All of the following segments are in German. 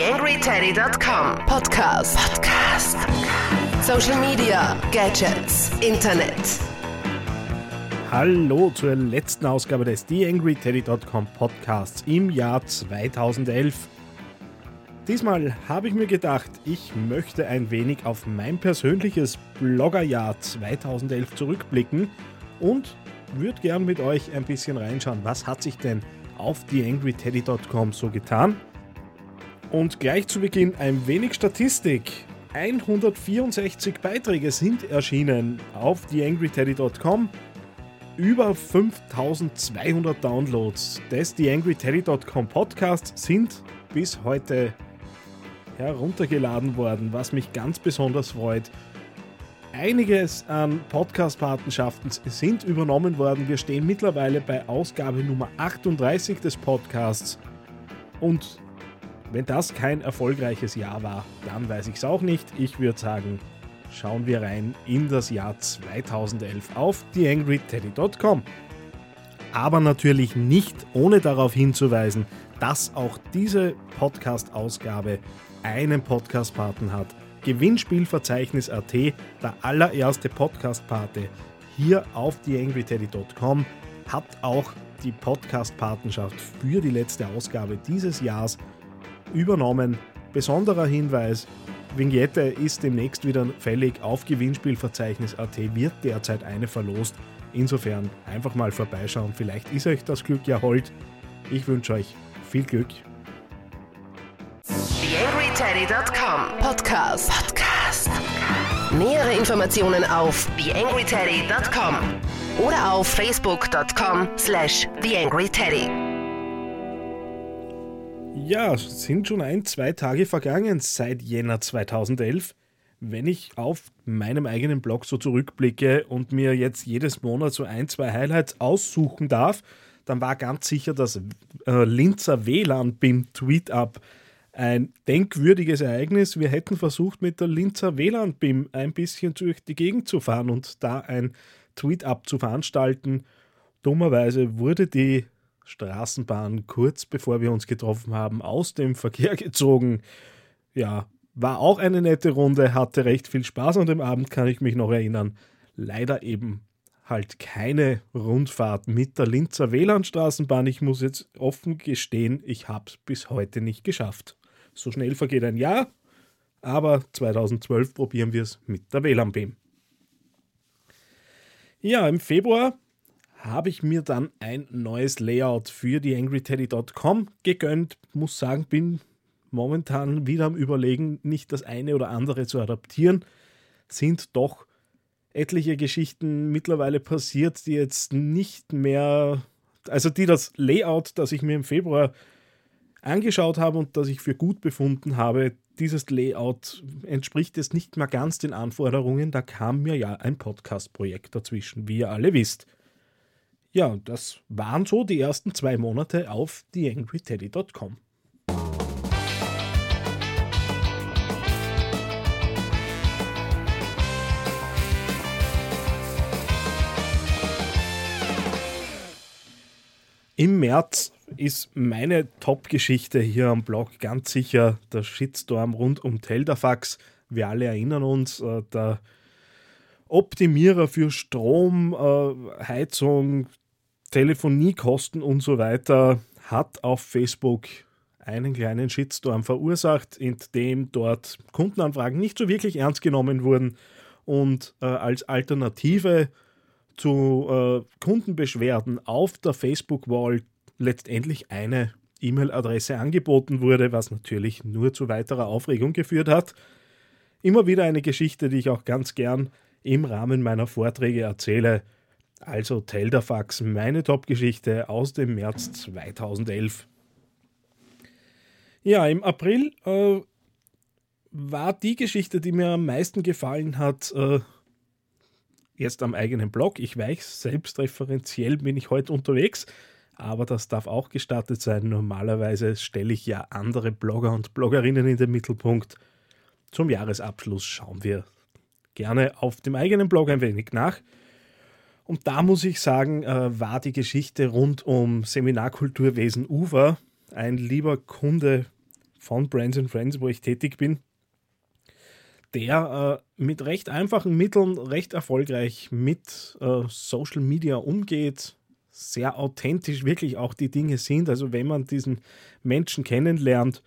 TheAngryTeddy.com Podcast. Podcast. Social Media, Gadgets, Internet. Hallo zur letzten Ausgabe des TheAngryTeddy.com Podcasts im Jahr 2011. Diesmal habe ich mir gedacht, ich möchte ein wenig auf mein persönliches Bloggerjahr 2011 zurückblicken und würde gern mit euch ein bisschen reinschauen, was hat sich denn auf TheAngryTeddy.com so getan. Und gleich zu Beginn ein wenig Statistik. 164 Beiträge sind erschienen auf TheAngryTeddy.com. Über 5200 Downloads des TheAngryTeddy.com Podcasts sind bis heute heruntergeladen worden, was mich ganz besonders freut. Einiges an Podcast-Patenschaften sind übernommen worden. Wir stehen mittlerweile bei Ausgabe Nummer 38 des Podcasts. Und wenn das kein erfolgreiches Jahr war, dann weiß ich es auch nicht. Ich würde sagen, schauen wir rein in das Jahr 2011 auf theangryteddy.com. Aber natürlich nicht ohne darauf hinzuweisen, dass auch diese Podcast-Ausgabe einen Podcast-Paten hat. Gewinnspielverzeichnis.at, der allererste Podcast-Pate hier auf theangryteddy.com, hat auch die Podcast-Patenschaft für die letzte Ausgabe dieses Jahres übernommen. Besonderer Hinweis, Vignette ist demnächst wieder fällig auf Gewinnspielverzeichnis.at, wird derzeit eine verlost. Insofern einfach mal vorbeischauen, vielleicht ist euch das Glück ja hold. Ich wünsche euch viel Glück. TheAngryTeddy.com Podcast. Podcast. Nähere Informationen auf TheAngryTeddy.com oder auf Facebook.com slash TheAngryTeddy. Ja, es sind schon ein, zwei Tage vergangen seit Jänner 2011. Wenn ich auf meinem eigenen Blog so zurückblicke und mir jetzt jedes Monat so ein, zwei Highlights aussuchen darf, dann war ganz sicher das äh, Linzer WLAN-BIM-Tweet-Up ein denkwürdiges Ereignis. Wir hätten versucht, mit der Linzer WLAN-BIM ein bisschen durch die Gegend zu fahren und da ein Tweet-Up zu veranstalten. Dummerweise wurde die Straßenbahn kurz bevor wir uns getroffen haben aus dem Verkehr gezogen. Ja, war auch eine nette Runde, hatte recht viel Spaß an dem Abend, kann ich mich noch erinnern. Leider eben halt keine Rundfahrt mit der Linzer WLAN-Straßenbahn. Ich muss jetzt offen gestehen, ich habe es bis heute nicht geschafft. So schnell vergeht ein Jahr, aber 2012 probieren wir es mit der WLAN-BIM. Ja, im Februar habe ich mir dann ein neues Layout für die angryteddy.com gegönnt. Muss sagen, bin momentan wieder am Überlegen, nicht das eine oder andere zu adaptieren. Sind doch etliche Geschichten mittlerweile passiert, die jetzt nicht mehr, also die das Layout, das ich mir im Februar angeschaut habe und das ich für gut befunden habe, dieses Layout entspricht jetzt nicht mehr ganz den Anforderungen. Da kam mir ja ein Podcast-Projekt dazwischen, wie ihr alle wisst. Ja, das waren so die ersten zwei Monate auf theangryteddy.com. Im März ist meine Top-Geschichte hier am Blog ganz sicher der Shitstorm rund um Teldafax. Wir alle erinnern uns, äh, der Optimierer für Strom, äh, Heizung, Telefoniekosten und so weiter hat auf Facebook einen kleinen Shitstorm verursacht, in dem dort Kundenanfragen nicht so wirklich ernst genommen wurden und äh, als Alternative zu äh, Kundenbeschwerden auf der Facebook-Wall letztendlich eine E-Mail-Adresse angeboten wurde, was natürlich nur zu weiterer Aufregung geführt hat. Immer wieder eine Geschichte, die ich auch ganz gern im Rahmen meiner Vorträge erzähle. Also Teldafax, meine Top-Geschichte aus dem März 2011. Ja, im April äh, war die Geschichte, die mir am meisten gefallen hat, äh, erst am eigenen Blog. Ich weiß, selbstreferenziell bin ich heute unterwegs, aber das darf auch gestattet sein. Normalerweise stelle ich ja andere Blogger und Bloggerinnen in den Mittelpunkt. Zum Jahresabschluss schauen wir gerne auf dem eigenen Blog ein wenig nach. Und da muss ich sagen, äh, war die Geschichte rund um Seminarkulturwesen Ufer ein lieber Kunde von Brands and Friends, wo ich tätig bin, der äh, mit recht einfachen Mitteln recht erfolgreich mit äh, Social Media umgeht, sehr authentisch wirklich auch die Dinge sind. Also wenn man diesen Menschen kennenlernt,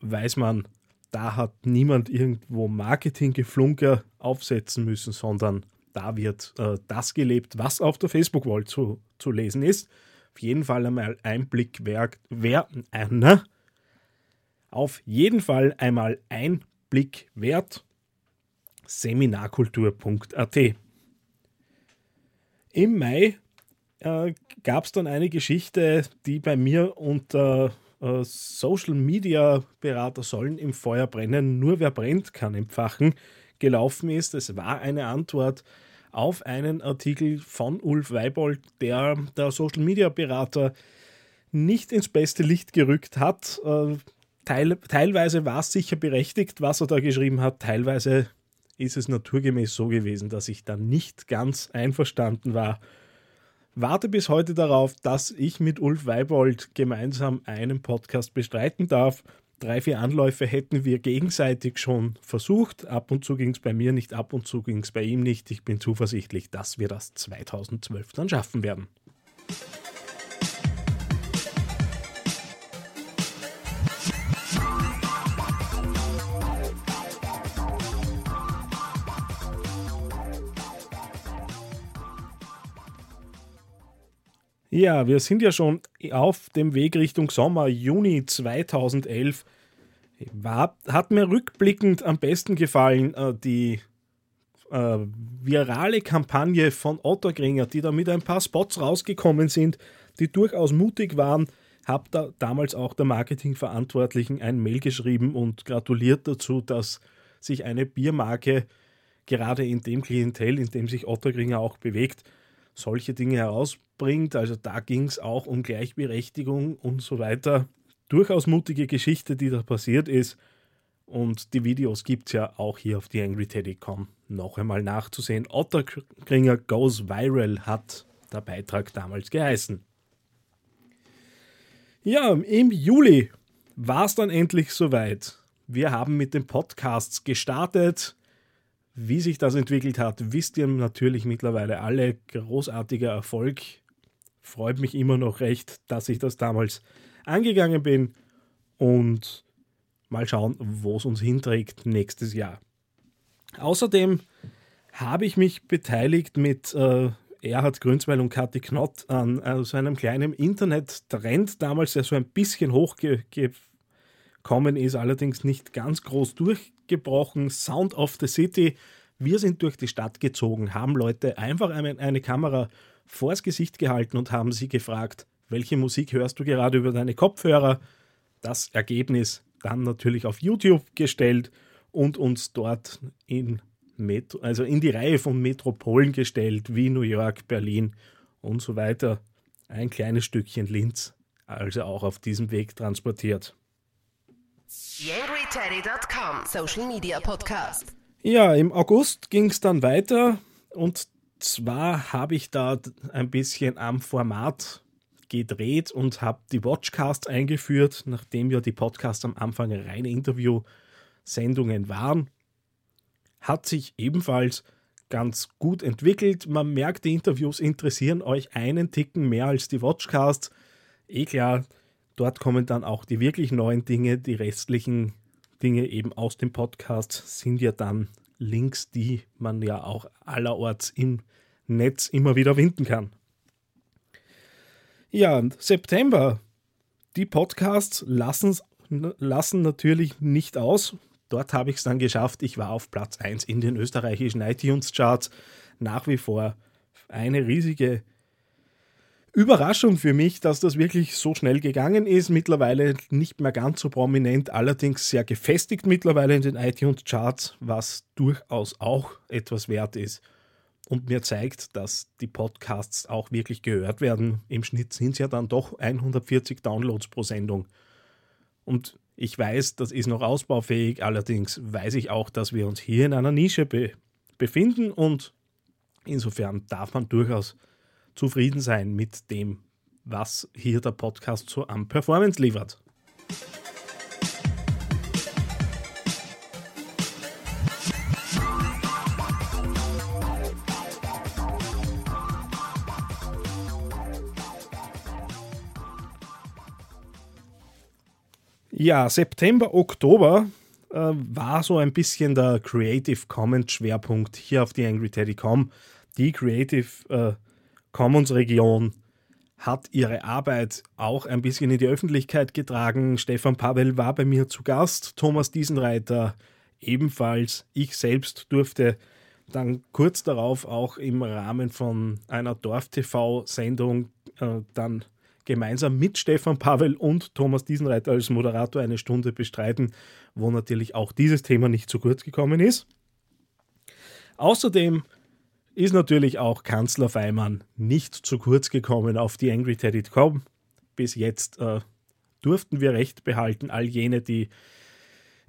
weiß man, da hat niemand irgendwo Marketinggeflunker aufsetzen müssen, sondern da wird äh, das gelebt, was auf der Facebook-Wall zu, zu lesen ist. Auf jeden Fall einmal ein Blick wert, wer, äh, ne? auf jeden Fall einmal ein Blick wert. Seminarkultur.at. Im Mai äh, gab es dann eine Geschichte, die bei mir unter äh, Social Media Berater sollen im Feuer brennen, nur wer brennt kann empfachen, gelaufen ist. Es war eine Antwort auf einen Artikel von Ulf Weibold, der der Social Media Berater nicht ins beste Licht gerückt hat. Äh, teil, teilweise war es sicher berechtigt, was er da geschrieben hat, teilweise ist es naturgemäß so gewesen, dass ich da nicht ganz einverstanden war warte bis heute darauf, dass ich mit Ulf Weibold gemeinsam einen Podcast bestreiten darf. Drei, vier Anläufe hätten wir gegenseitig schon versucht. Ab und zu ging es bei mir nicht, ab und zu ging es bei ihm nicht. Ich bin zuversichtlich, dass wir das 2012 dann schaffen werden. Ja, wir sind ja schon auf dem Weg Richtung Sommer, Juni 2011. War, hat mir rückblickend am besten gefallen, äh, die äh, virale Kampagne von Otto Gringer, die da mit ein paar Spots rausgekommen sind, die durchaus mutig waren. Hab da damals auch der Marketingverantwortlichen ein Mail geschrieben und gratuliert dazu, dass sich eine Biermarke gerade in dem Klientel, in dem sich Otto Gringer auch bewegt, solche Dinge herausbringt. Also da ging es auch um Gleichberechtigung und so weiter. Durchaus mutige Geschichte, die da passiert ist. Und die Videos gibt es ja auch hier auf theangryteddy.com noch einmal nachzusehen. Otterkringer Goes Viral hat der Beitrag damals geheißen. Ja, im Juli war es dann endlich soweit. Wir haben mit den Podcasts gestartet. Wie sich das entwickelt hat, wisst ihr natürlich mittlerweile alle. Großartiger Erfolg. Freut mich immer noch recht, dass ich das damals angegangen bin. Und mal schauen, wo es uns hinträgt nächstes Jahr. Außerdem habe ich mich beteiligt mit äh, Erhard Grünzweil und Kathi Knott an äh, so einem kleinen Internet-Trend damals, der so ein bisschen hochgekommen ist, allerdings nicht ganz groß durch gebrochen. Sound of the City. Wir sind durch die Stadt gezogen, haben Leute einfach eine, Kamera vors Gesicht gehalten und haben sie gefragt, welche Musik hörst du gerade über deine Kopfhörer? Das Ergebnis dann natürlich auf YouTube gestellt und uns dort in, Metro, also in die Reihe von Metropolen gestellt, wie New York, Berlin und so weiter. Ein kleines Stückchen Linz, also auch auf diesem Weg transportiert. YangryTeddy.com Social Media Podcast. Ja, im August ging es dann weiter und zwar habe ich da ein bisschen am Format gedreht und habe die Watchcasts eingeführt, nachdem ja die Podcasts am Anfang reine Interview-Sendungen waren. Hat sich ebenfalls ganz gut entwickelt. Man merkt, die Interviews interessieren euch einen Ticken mehr als die Watchcasts. Eh klar, Dort kommen dann auch die wirklich neuen Dinge, die restlichen Dinge eben aus dem Podcast sind ja dann Links, die man ja auch allerorts im Netz immer wieder finden kann. Ja, September. Die Podcasts lassen, lassen natürlich nicht aus. Dort habe ich es dann geschafft. Ich war auf Platz 1 in den österreichischen iTunes-Charts. Nach wie vor eine riesige Überraschung für mich, dass das wirklich so schnell gegangen ist. Mittlerweile nicht mehr ganz so prominent, allerdings sehr gefestigt mittlerweile in den iTunes-Charts, was durchaus auch etwas wert ist und mir zeigt, dass die Podcasts auch wirklich gehört werden. Im Schnitt sind es ja dann doch 140 Downloads pro Sendung. Und ich weiß, das ist noch ausbaufähig, allerdings weiß ich auch, dass wir uns hier in einer Nische be befinden und insofern darf man durchaus zufrieden sein mit dem, was hier der Podcast so an Performance liefert. Ja, September, Oktober äh, war so ein bisschen der Creative Commons Schwerpunkt hier auf die AngryTeddy.com. Die Creative äh, Commons Region hat ihre Arbeit auch ein bisschen in die Öffentlichkeit getragen. Stefan Pavel war bei mir zu Gast, Thomas Diesenreiter ebenfalls. Ich selbst durfte dann kurz darauf auch im Rahmen von einer Dorf-TV-Sendung äh, dann gemeinsam mit Stefan Pavel und Thomas Diesenreiter als Moderator eine Stunde bestreiten, wo natürlich auch dieses Thema nicht zu kurz gekommen ist. Außerdem ist natürlich auch Kanzler Feimann nicht zu kurz gekommen auf die AngryTeddy.com. Bis jetzt äh, durften wir Recht behalten, all jene, die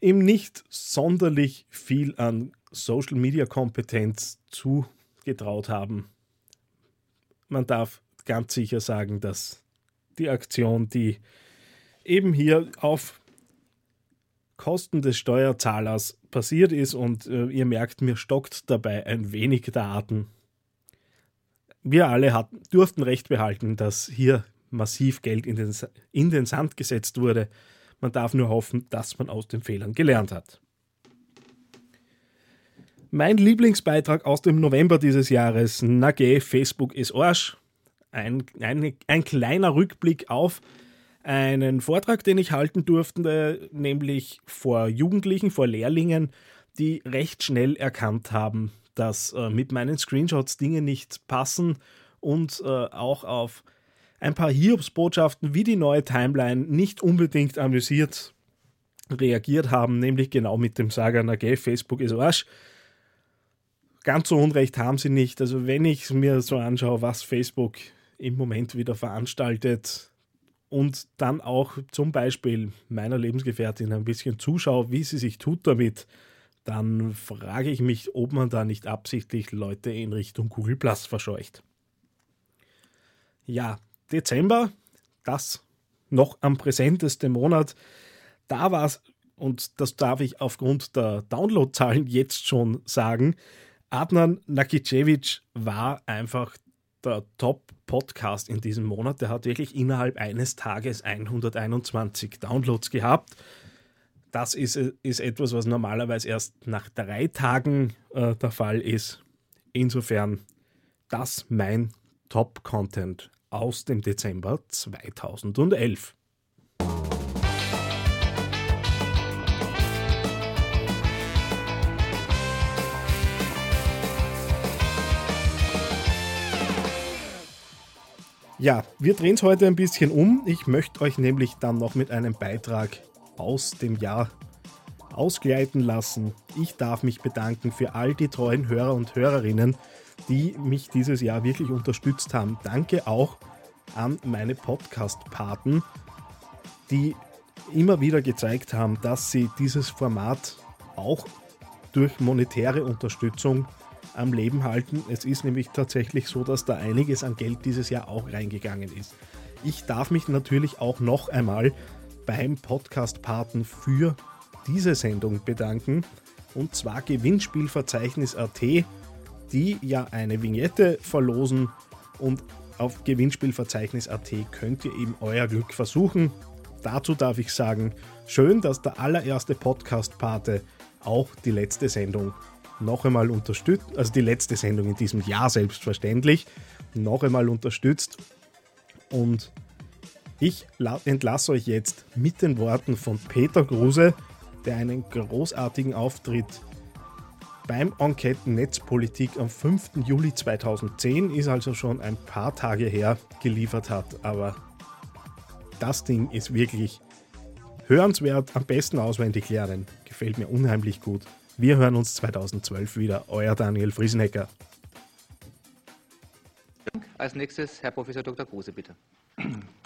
ihm nicht sonderlich viel an Social Media Kompetenz zugetraut haben. Man darf ganz sicher sagen, dass die Aktion, die eben hier auf Kosten des Steuerzahlers passiert ist und äh, ihr merkt, mir stockt dabei ein wenig der Atem. Wir alle hatten, durften Recht behalten, dass hier massiv Geld in den, in den Sand gesetzt wurde. Man darf nur hoffen, dass man aus den Fehlern gelernt hat. Mein Lieblingsbeitrag aus dem November dieses Jahres, Nage, Facebook ist Arsch. Ein, ein, ein kleiner Rückblick auf einen Vortrag, den ich halten durfte, nämlich vor Jugendlichen, vor Lehrlingen, die recht schnell erkannt haben, dass äh, mit meinen Screenshots Dinge nicht passen und äh, auch auf ein paar Hiobsbotschaften wie die neue Timeline nicht unbedingt amüsiert reagiert haben, nämlich genau mit dem Sagen, okay, Facebook ist Arsch. Ganz so Unrecht haben sie nicht. Also wenn ich mir so anschaue, was Facebook im Moment wieder veranstaltet, und dann auch zum Beispiel meiner Lebensgefährtin ein bisschen zuschaue, wie sie sich tut damit, dann frage ich mich, ob man da nicht absichtlich Leute in Richtung Google Plus verscheucht. Ja, Dezember, das noch am präsentesten Monat, da war es, und das darf ich aufgrund der Downloadzahlen jetzt schon sagen, Adnan Nakicevic war einfach der Top-Podcast in diesem Monat. Der hat wirklich innerhalb eines Tages 121 Downloads gehabt. Das ist, ist etwas, was normalerweise erst nach drei Tagen äh, der Fall ist. Insofern das mein Top-Content aus dem Dezember 2011. Ja, wir drehen es heute ein bisschen um. Ich möchte euch nämlich dann noch mit einem Beitrag aus dem Jahr ausgleiten lassen. Ich darf mich bedanken für all die treuen Hörer und Hörerinnen, die mich dieses Jahr wirklich unterstützt haben. Danke auch an meine Podcast-Paten, die immer wieder gezeigt haben, dass sie dieses Format auch durch monetäre Unterstützung am Leben halten. Es ist nämlich tatsächlich so, dass da einiges an Geld dieses Jahr auch reingegangen ist. Ich darf mich natürlich auch noch einmal beim Podcast-Paten für diese Sendung bedanken. Und zwar Gewinnspielverzeichnis.at, die ja eine Vignette verlosen. Und auf Gewinnspielverzeichnis.at könnt ihr eben euer Glück versuchen. Dazu darf ich sagen, schön, dass der allererste Podcast-Pate auch die letzte Sendung noch einmal unterstützt, also die letzte Sendung in diesem Jahr selbstverständlich, noch einmal unterstützt. Und ich entlasse euch jetzt mit den Worten von Peter Gruse, der einen großartigen Auftritt beim Enquete Netzpolitik am 5. Juli 2010, ist also schon ein paar Tage her, geliefert hat. Aber das Ding ist wirklich hörenswert, am besten auswendig lernen. Gefällt mir unheimlich gut. Wir hören uns 2012 wieder. Euer Daniel Friesenecker. Als nächstes Herr Professor Dr. Kruse, bitte.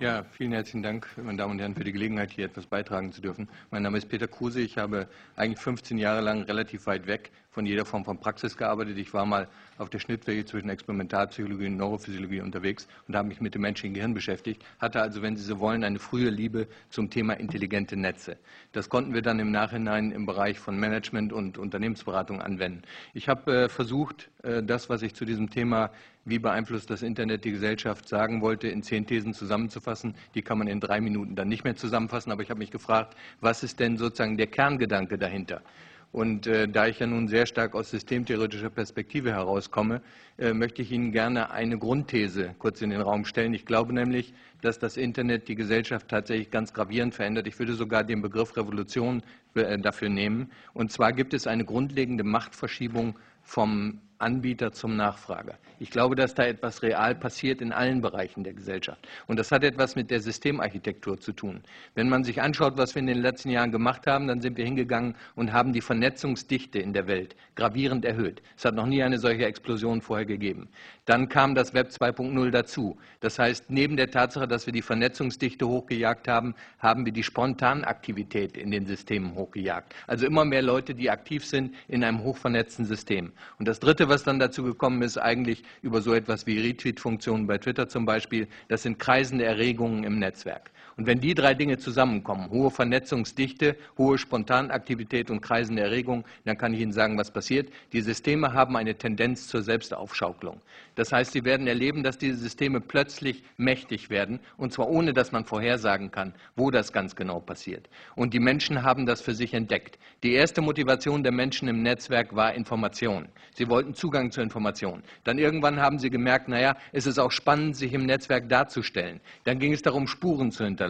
Ja, vielen herzlichen Dank, meine Damen und Herren, für die Gelegenheit, hier etwas beitragen zu dürfen. Mein Name ist Peter Kruse. Ich habe eigentlich 15 Jahre lang relativ weit weg von jeder Form von Praxis gearbeitet. Ich war mal auf der Schnittwege zwischen Experimentalpsychologie und Neurophysiologie unterwegs und habe mich mit dem menschlichen Gehirn beschäftigt, hatte also, wenn Sie so wollen, eine frühe Liebe zum Thema intelligente Netze. Das konnten wir dann im Nachhinein im Bereich von Management und Unternehmensberatung anwenden. Ich habe äh, versucht, äh, das, was ich zu diesem Thema wie beeinflusst das Internet die Gesellschaft, sagen wollte, in zehn Thesen zusammenzufassen. Die kann man in drei Minuten dann nicht mehr zusammenfassen, aber ich habe mich gefragt, was ist denn sozusagen der Kerngedanke dahinter? Und äh, da ich ja nun sehr stark aus systemtheoretischer Perspektive herauskomme, äh, möchte ich Ihnen gerne eine Grundthese kurz in den Raum stellen. Ich glaube nämlich, dass das Internet die Gesellschaft tatsächlich ganz gravierend verändert. Ich würde sogar den Begriff Revolution äh, dafür nehmen. Und zwar gibt es eine grundlegende Machtverschiebung vom Anbieter zum Nachfrager. Ich glaube, dass da etwas real passiert in allen Bereichen der Gesellschaft. Und das hat etwas mit der Systemarchitektur zu tun. Wenn man sich anschaut, was wir in den letzten Jahren gemacht haben, dann sind wir hingegangen und haben die Vernetzungsdichte in der Welt gravierend erhöht. Es hat noch nie eine solche Explosion vorher gegeben. Dann kam das Web 2.0 dazu. Das heißt, neben der Tatsache, dass wir die Vernetzungsdichte hochgejagt haben, haben wir die Spontanaktivität in den Systemen hochgejagt. Also immer mehr Leute, die aktiv sind in einem hochvernetzten System. Und das Dritte, was dann dazu gekommen ist, eigentlich über so etwas wie Retweet-Funktionen bei Twitter zum Beispiel, das sind kreisende Erregungen im Netzwerk. Und wenn die drei Dinge zusammenkommen, hohe Vernetzungsdichte, hohe Spontanaktivität und kreisende Erregung, dann kann ich Ihnen sagen, was passiert. Die Systeme haben eine Tendenz zur Selbstaufschaukelung. Das heißt, sie werden erleben, dass diese Systeme plötzlich mächtig werden, und zwar ohne, dass man vorhersagen kann, wo das ganz genau passiert. Und die Menschen haben das für sich entdeckt. Die erste Motivation der Menschen im Netzwerk war Information. Sie wollten Zugang zu Informationen. Dann irgendwann haben sie gemerkt, naja, es ist auch spannend, sich im Netzwerk darzustellen. Dann ging es darum, Spuren zu hinterlassen.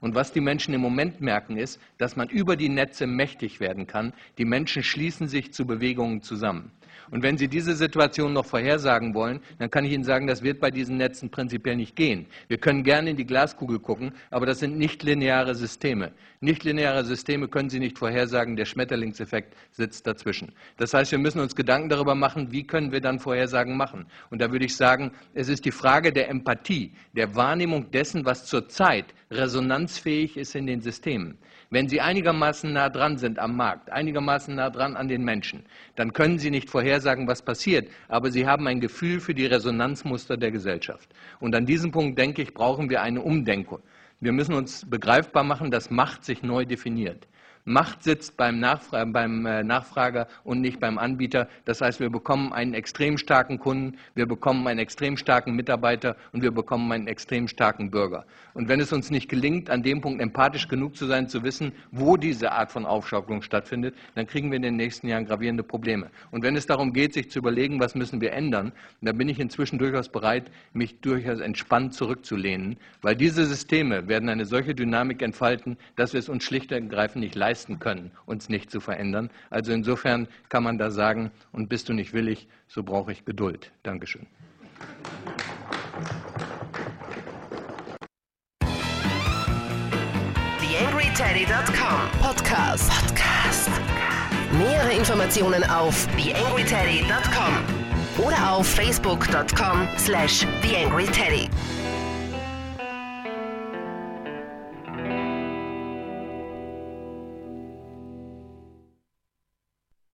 Und was die Menschen im Moment merken, ist, dass man über die Netze mächtig werden kann. Die Menschen schließen sich zu Bewegungen zusammen. Und wenn Sie diese Situation noch vorhersagen wollen, dann kann ich Ihnen sagen, das wird bei diesen Netzen prinzipiell nicht gehen. Wir können gerne in die Glaskugel gucken, aber das sind nicht lineare Systeme. Nichtlineare Systeme können Sie nicht vorhersagen, der Schmetterlingseffekt sitzt dazwischen. Das heißt, wir müssen uns Gedanken darüber machen, wie können wir dann Vorhersagen machen. Und da würde ich sagen, es ist die Frage der Empathie, der Wahrnehmung dessen, was zurzeit resonanzfähig ist in den Systemen. Wenn Sie einigermaßen nah dran sind am Markt, einigermaßen nah dran an den Menschen, dann können Sie nicht vorhersagen, was passiert, aber Sie haben ein Gefühl für die Resonanzmuster der Gesellschaft. Und an diesem Punkt, denke ich, brauchen wir eine Umdenkung. Wir müssen uns begreifbar machen, dass Macht sich neu definiert. Macht sitzt beim, Nachfra beim äh, Nachfrager und nicht beim Anbieter. Das heißt, wir bekommen einen extrem starken Kunden, wir bekommen einen extrem starken Mitarbeiter und wir bekommen einen extrem starken Bürger. Und wenn es uns nicht gelingt, an dem Punkt empathisch genug zu sein, zu wissen, wo diese Art von Aufschaukelung stattfindet, dann kriegen wir in den nächsten Jahren gravierende Probleme. Und wenn es darum geht, sich zu überlegen, was müssen wir ändern, dann bin ich inzwischen durchaus bereit, mich durchaus entspannt zurückzulehnen, weil diese Systeme werden eine solche Dynamik entfalten, dass wir es uns schlicht und ergreifend nicht leisten leisten können, uns nicht zu verändern. Also insofern kann man da sagen, und bist du nicht willig, so brauche ich Geduld. Dankeschön. TheAngryTeddy.com Podcast. Podcast. Nähere Informationen auf TheAngryTeddy.com oder auf Facebook.com slash TheAngryTeddy.